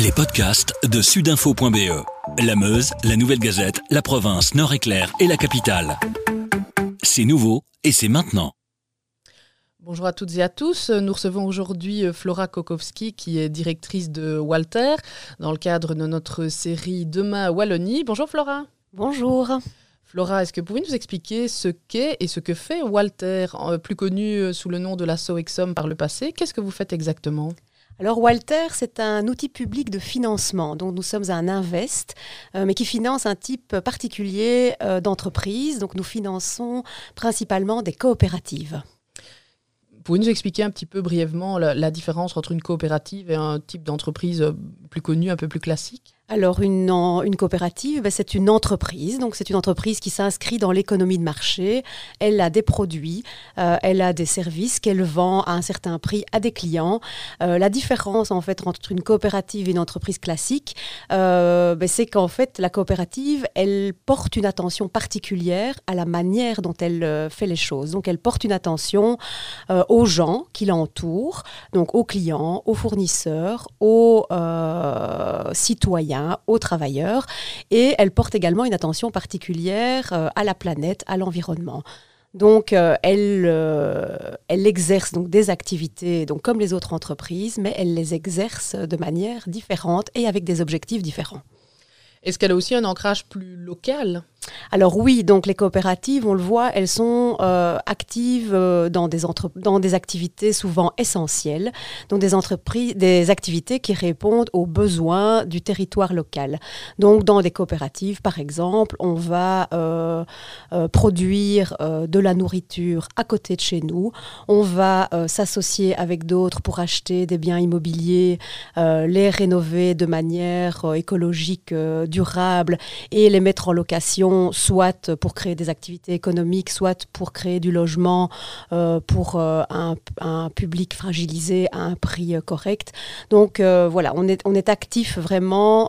Les podcasts de sudinfo.be. La Meuse, la Nouvelle Gazette, la province, Nord-Éclair et la capitale. C'est nouveau et c'est maintenant. Bonjour à toutes et à tous. Nous recevons aujourd'hui euh, Flora Kokowski, qui est directrice de Walter, dans le cadre de notre série Demain à Wallonie. Bonjour Flora. Bonjour. Flora, est-ce que vous pouvez nous expliquer ce qu'est et ce que fait Walter, euh, plus connu euh, sous le nom de la Soexom par le passé? Qu'est-ce que vous faites exactement? Alors Walter, c'est un outil public de financement. Donc nous sommes un invest, mais qui finance un type particulier d'entreprise. Donc nous finançons principalement des coopératives. Pouvez-vous nous expliquer un petit peu brièvement la, différence entre une coopérative et un type d'entreprise euh, plus connu, un peu plus classique? Alors une, coopérative, ben, c'est une entreprise, donc c'est une entreprise qui s'inscrit dans l'économie de marché. Elle a des produits, euh, elle a des services qu'elle vend à un certain prix à des clients. Euh, la différence en fait entre une coopérative et une entreprise classique, euh, ben, c'est qu'en fait la coopérative, elle porte une attention particulière à la manière dont elle fait les choses. Donc elle porte une attention aux gens qui l'entourent, donc aux clients, aux fournisseurs, aux citoyens aux travailleurs et elle porte également une attention particulière euh, à la planète, à l'environnement. Donc, euh, elle, euh, elle exerce donc des activités, donc comme les autres entreprises, mais elle les exerce de manière différente et avec des objectifs différents. Est-ce qu'elle a aussi un ancrage plus local? Alors oui, donc les coopératives, on le voit, elles sont euh, actives euh, dans, des activités souvent essentielles, donc des entreprises, des activités qui répondent aux besoins du territoire local. Donc dans des coopératives, par exemple, on va euh, produire de la nourriture à côté de chez nous, on va s'associer avec d'autres pour acheter des biens immobiliers, les rénover de manière écologique, durable et les mettre en location soit pour créer des activités économiques, soit pour créer du logement euh, pour euh, un, public fragilisé à un prix euh, correct. Donc voilà, on est, on est actif vraiment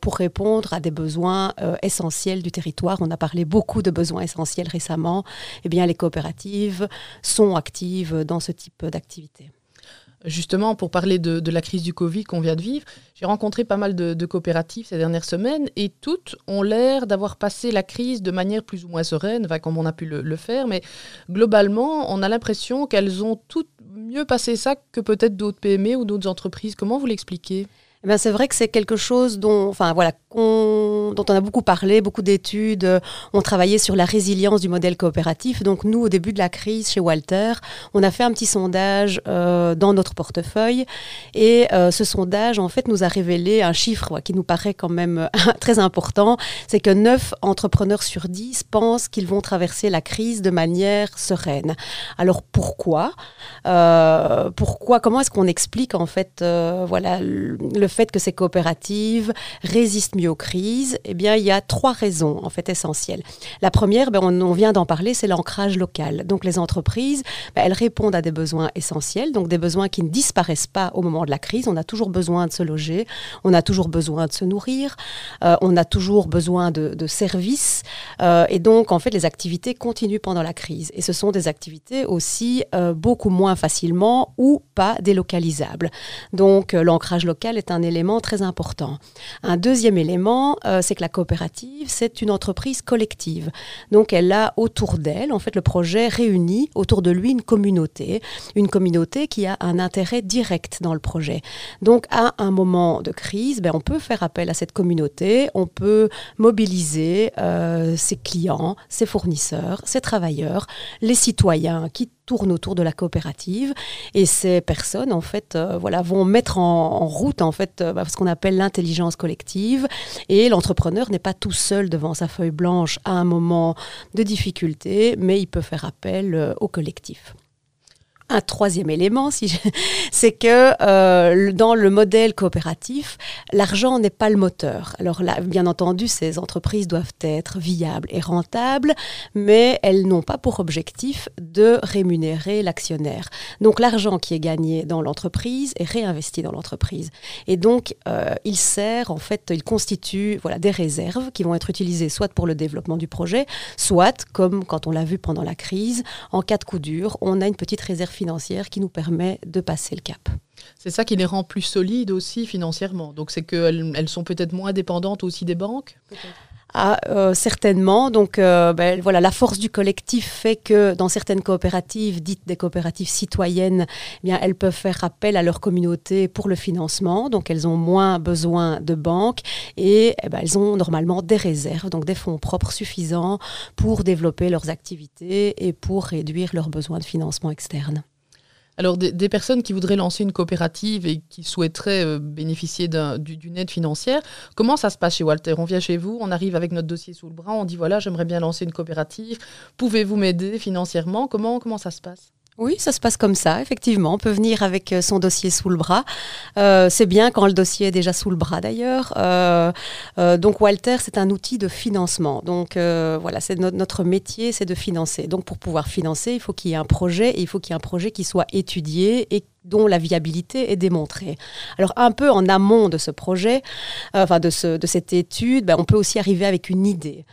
pour répondre à des besoins essentiels du territoire. On a parlé beaucoup de besoins essentiels récemment. Eh bien, les coopératives sont actives dans ce type d'activité. Justement, pour parler de, la crise du Covid qu'on vient de vivre, j'ai rencontré pas mal de, coopératives ces dernières semaines et toutes ont l'air d'avoir passé la crise de manière plus ou moins sereine, comme on a pu le, faire, mais globalement, on a l'impression qu'elles ont toutes mieux passé ça que peut-être d'autres PME ou d'autres entreprises. Comment vous l'expliquez? Eh ben, c'est vrai que c'est quelque chose dont, enfin voilà, dont on a beaucoup parlé, beaucoup d'études euh, ont travaillé sur la résilience du modèle coopératif. Donc nous, au début de la crise chez Walter, on a fait un petit sondage euh, dans notre portefeuille. Et euh, ce sondage, en fait, nous a révélé un chiffre qui nous paraît quand même très important, c'est que 9 entrepreneurs sur 10 pensent qu'ils vont traverser la crise de manière sereine. Alors pourquoi? Pourquoi? Comment est-ce qu'on explique en fait, voilà, le fait que ces coopératives résistent mieux aux crises, eh bien, il y a trois raisons en fait essentielles. La première, ben, on, vient d'en parler, c'est l'ancrage local. Donc les entreprises, ben, elles répondent à des besoins essentiels, donc des besoins qui ne disparaissent pas au moment de la crise. On a toujours besoin de se loger, on a toujours besoin de se nourrir, euh, on a toujours besoin de, services, euh, et donc en fait les activités continuent pendant la crise. Et ce sont des activités aussi euh, beaucoup moins facilement ou pas délocalisables. Donc l'ancrage local est un élément très important. Un deuxième élément, c'est que la coopérative, c'est une entreprise collective. Donc elle a autour d'elle, en fait, le projet réunit autour de lui une communauté, une communauté qui a un intérêt direct dans le projet. Donc à un moment de crise, ben, on peut faire appel à cette communauté, on peut mobiliser euh, ses clients, ses fournisseurs, ses travailleurs, les citoyens qui tournent autour de la coopérative et ces personnes en fait euh, voilà vont mettre en, route en fait euh, bah, ce qu'on appelle l'intelligence collective et l'entrepreneur n'est pas tout seul devant sa feuille blanche à un moment de difficulté mais il peut faire appel euh, au collectif. Un troisième élément, c'est que euh, dans le modèle coopératif, l'argent n'est pas le moteur. Alors là, bien entendu, ces entreprises doivent être viables et rentables, mais elles n'ont pas pour objectif de rémunérer l'actionnaire. Donc l'argent qui est gagné dans l'entreprise est réinvesti dans l'entreprise. Et donc, euh, il sert, en fait, il constitue des réserves qui vont être utilisées soit pour le développement du projet, soit, comme quand on l'a vu pendant la crise, en cas de coup dur, on a une petite réserve financière qui nous permet de passer le cap. C'est ça qui les rend plus solides aussi financièrement. Donc c'est qu'elles elles sont peut-être moins dépendantes aussi des banques ah, euh, certainement. Donc, euh, ben, voilà, la force du collectif fait que dans certaines coopératives, dites des coopératives citoyennes, eh bien, elles peuvent faire appel à leur communauté pour le financement. Donc, elles ont moins besoin de banques et eh ben, elles ont normalement des réserves, donc des fonds propres suffisants pour développer leurs activités et pour réduire leurs besoins de financement externe. Alors, des, personnes qui voudraient lancer une coopérative et qui souhaiteraient euh, bénéficier d'une aide financière, comment ça se passe chez Walter? On vient chez vous, on arrive avec notre dossier sous le bras, on dit voilà, j'aimerais bien lancer une coopérative, pouvez-vous m'aider financièrement? Comment, comment ça se passe? Oui, ça se passe comme ça, effectivement. On peut venir avec euh, son dossier sous le bras. Euh, c'est bien quand le dossier est déjà sous le bras d'ailleurs. Euh, donc Walter, c'est un outil de financement. Donc voilà, c'est notre métier, c'est de financer. Donc pour pouvoir financer, il faut qu'il y ait un projet et il faut qu'il y ait un projet qui soit étudié et dont la viabilité est démontrée. Alors un peu en amont de ce projet, enfin de, ce, de cette étude, ben, on peut aussi arriver avec une idée.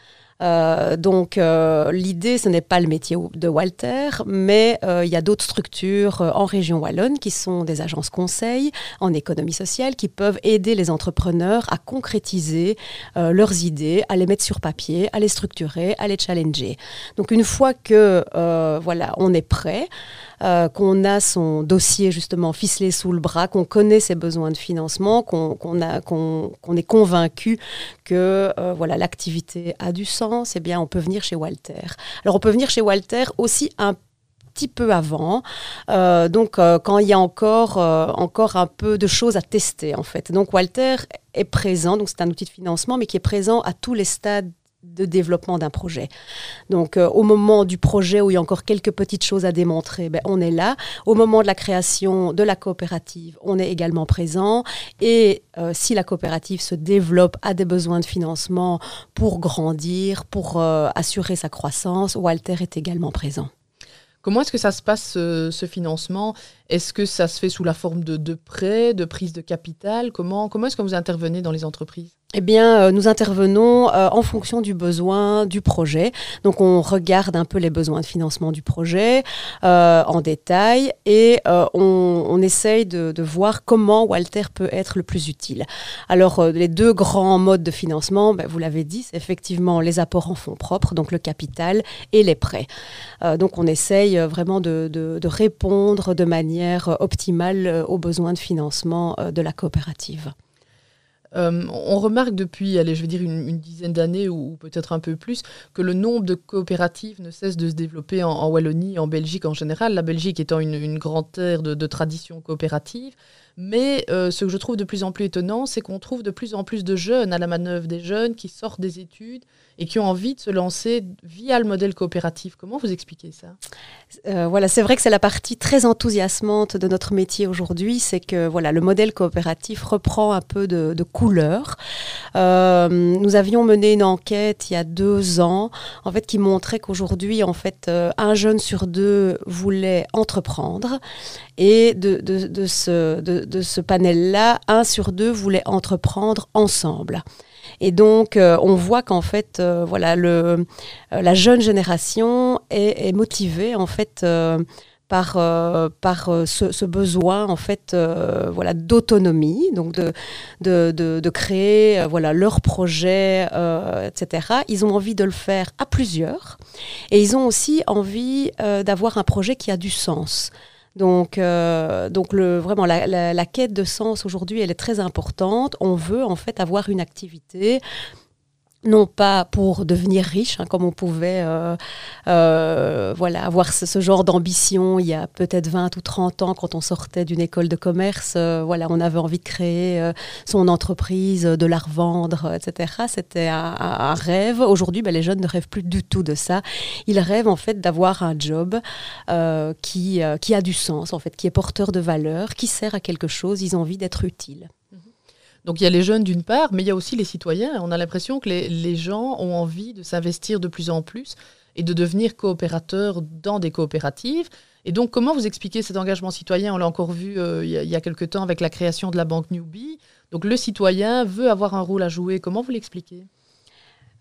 Euh, donc euh, l'idée, ce n'est pas le métier de Walter, mais euh, il y a d'autres structures en région wallonne qui sont des agences conseils en économie sociale qui peuvent aider les entrepreneurs à concrétiser leurs idées, à les mettre sur papier, à les structurer, à les challenger. Donc une fois que voilà, on est prêt, euh, qu'on a son dossier justement ficelé sous le bras, qu'on connaît ses besoins de financement, qu'on est convaincu que euh, voilà l'activité a du sens, eh bien on peut venir chez Walter. Alors on peut venir chez Walter aussi un petit peu avant, euh, donc quand il y a encore, encore un peu de choses à tester en fait. Donc Walter est présent, donc c'est un outil de financement, mais qui est présent à tous les stades de développement d'un projet. Donc euh, au moment du projet où il y a encore quelques petites choses à démontrer, ben, on est là. Au moment de la création de la coopérative, on est également présent. Et euh, si la coopérative se développe, a des besoins de financement pour grandir, pour euh, assurer sa croissance, Walter est également présent. Comment est-ce que ça se passe, ce, financement? Est-ce que ça se fait sous la forme de, de prêts, de prise de capital? Comment, comment est-ce que vous intervenez dans les entreprises? Eh bien, euh, nous intervenons euh, en fonction du besoin du projet. Donc, on regarde un peu les besoins de financement du projet euh, en détail et on, on, essaye de, voir comment Walter peut être le plus utile. Alors, les deux grands modes de financement, ben, vous l'avez dit, c'est effectivement les apports en fonds propres, donc le capital, et les prêts. donc, on essaye vraiment de, répondre de manière optimale aux besoins de financement de la coopérative. Euh, on remarque depuis, allez, je veux dire une, dizaine d'années ou, peut-être un peu plus, que le nombre de coopératives ne cesse de se développer en, Wallonie, en Belgique en général. La Belgique étant une, grande terre de, de tradition coopérative. Mais euh, ce que je trouve de plus en plus étonnant, c'est qu'on trouve de plus en plus de jeunes à la manœuvre, des jeunes qui sortent des études et qui ont envie de se lancer via le modèle coopératif. Comment vous expliquez ça? Euh, Voilà, c'est vrai que c'est la partie très enthousiasmante de notre métier aujourd'hui, c'est que voilà, le modèle coopératif reprend un peu de, Euh, nous avions mené une enquête il y a deux ans, en fait, qui montrait qu'aujourd'hui, en fait, un jeune sur deux voulait entreprendre et de, ce, panel-là, un sur deux voulait entreprendre ensemble. Et donc, euh, on voit qu'en fait, euh, voilà, le, euh, la jeune génération est, motivée en fait par, par ce, besoin en fait, voilà, d'autonomie, donc de, de, de, créer voilà leur projet, etc. Ils ont envie de le faire à plusieurs, et ils ont aussi envie d'avoir un projet qui a du sens. Donc, euh, donc le, vraiment, la, quête de sens aujourd'hui, elle est très importante. On veut en fait avoir une activité non pas pour devenir riche, hein, comme on pouvait euh, euh, voilà, avoir ce, genre d'ambition il y a peut-être 20 ou 30 ans quand on sortait d'une école de commerce. voilà, on avait envie de créer son entreprise, de la revendre, etc. C'était un, rêve. Aujourd'hui, ben, les jeunes ne rêvent plus du tout de ça. Ils rêvent en fait d'avoir un job qui, qui a du sens, en fait, qui est porteur de valeur, qui sert à quelque chose. Ils ont envie d'être utiles. Donc il y a les jeunes d'une part, mais il y a aussi les citoyens. On a l'impression que les, gens ont envie de s'investir de plus en plus et de devenir coopérateurs dans des coopératives. Et donc comment vous expliquez cet engagement citoyen? On l'a encore vu euh, il, y a, il, y a, quelque temps avec la création de la banque Newbie. Donc le citoyen veut avoir un rôle à jouer. Comment vous l'expliquez?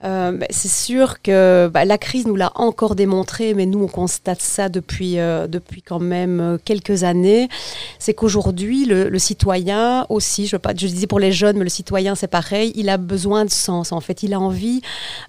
Euh, bah, c'est sûr que bah, la crise nous l'a encore démontré, mais nous on constate ça depuis, euh, depuis quand même euh, quelques années. C'est qu'aujourd'hui, le, citoyen aussi, je, disais pour les jeunes, mais le citoyen c'est pareil, il a besoin de sens en fait. Il a envie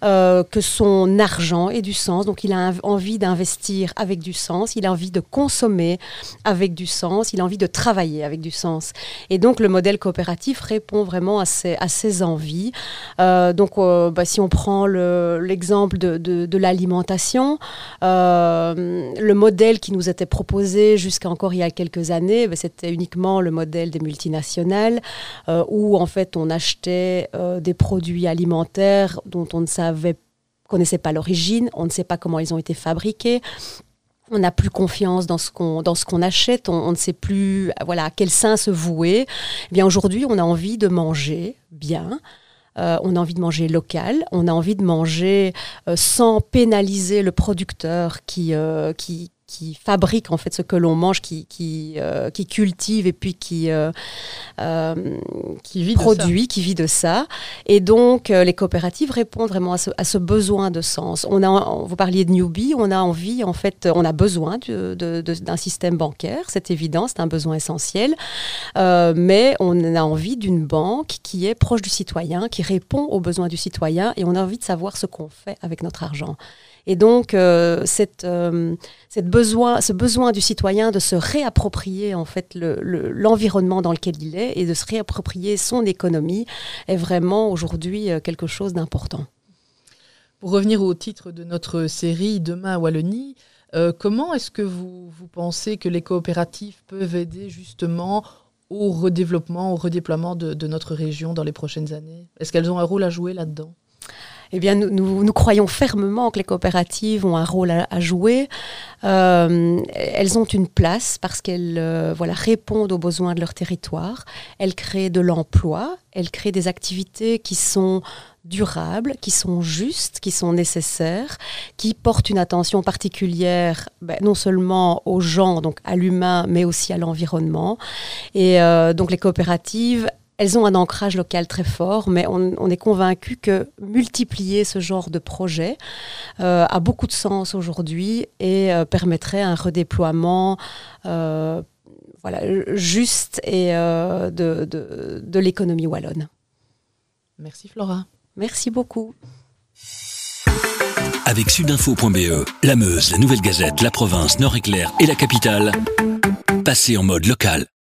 que son argent ait du sens, donc il a envie d'investir avec du sens, il a envie de consommer avec du sens, il a envie de travailler avec du sens. Et donc le modèle coopératif répond vraiment à ces, à ces envies. donc bah, si on prend prend l'exemple de, l'alimentation, euh, le modèle qui nous était proposé jusqu'à encore il y a quelques années, ben, c'était uniquement le modèle des multinationales, euh, où en fait on achetait euh, des produits alimentaires dont on ne savait connaissait pas l'origine, on ne sait pas comment ils ont été fabriqués. On n'a plus confiance dans ce qu'on achète, on, ne sait plus voilà à quel sein se vouer. Eh bien aujourd'hui, on a envie de manger bien, euh, on a envie de manger local, on a envie de manger euh, sans pénaliser le producteur qui, euh, qui, qui fabrique en fait ce que l'on mange, qui, qui, euh, qui, cultive et puis qui, euh, euh, qui vit produit, qui vit de ça. Et donc les coopératives répondent vraiment à ce, à ce, besoin de sens. On a, vous parliez de newbie, on a envie en fait, on a besoin d'un système bancaire, c'est évident, c'est un besoin essentiel, mais on a envie d'une banque qui est proche du citoyen, qui répond aux besoins du citoyen, et on a envie de savoir ce qu'on fait avec notre argent. Et donc, euh, euh, cette besoin, ce besoin du citoyen de se réapproprier en fait l'environnement le, dans lequel il est et de se réapproprier son économie est vraiment aujourd'hui euh, quelque chose d'important. Pour revenir au titre de notre série Demain à Wallonie, comment est-ce que vous, pensez que les coopératives peuvent aider justement au redéveloppement, au redéploiement de notre région dans les prochaines années? Est-ce qu'elles ont un rôle à jouer là-dedans? Eh bien, nous, nous, croyons fermement que les coopératives ont un rôle à, jouer. Euh, elles ont une place parce qu'elles euh, voilà, répondent aux besoins de leur territoire. Elles créent de l'emploi. Elles créent des activités qui sont durables, qui sont justes, qui sont nécessaires, qui portent une attention particulière ben, non seulement aux gens, donc à l'humain, mais aussi à l'environnement. Et euh, donc les coopératives, elles ont un ancrage local très fort, mais on, est convaincu que multiplier ce genre de projet euh, a beaucoup de sens aujourd'hui et euh, permettrait un redéploiement euh, voilà, juste et de, de l'économie wallonne. Merci Flora. Merci beaucoup. Avec sudinfo.be, la Meuse, la Nouvelle Gazette, la province, Nord-Éclair et la capitale, passez en mode local.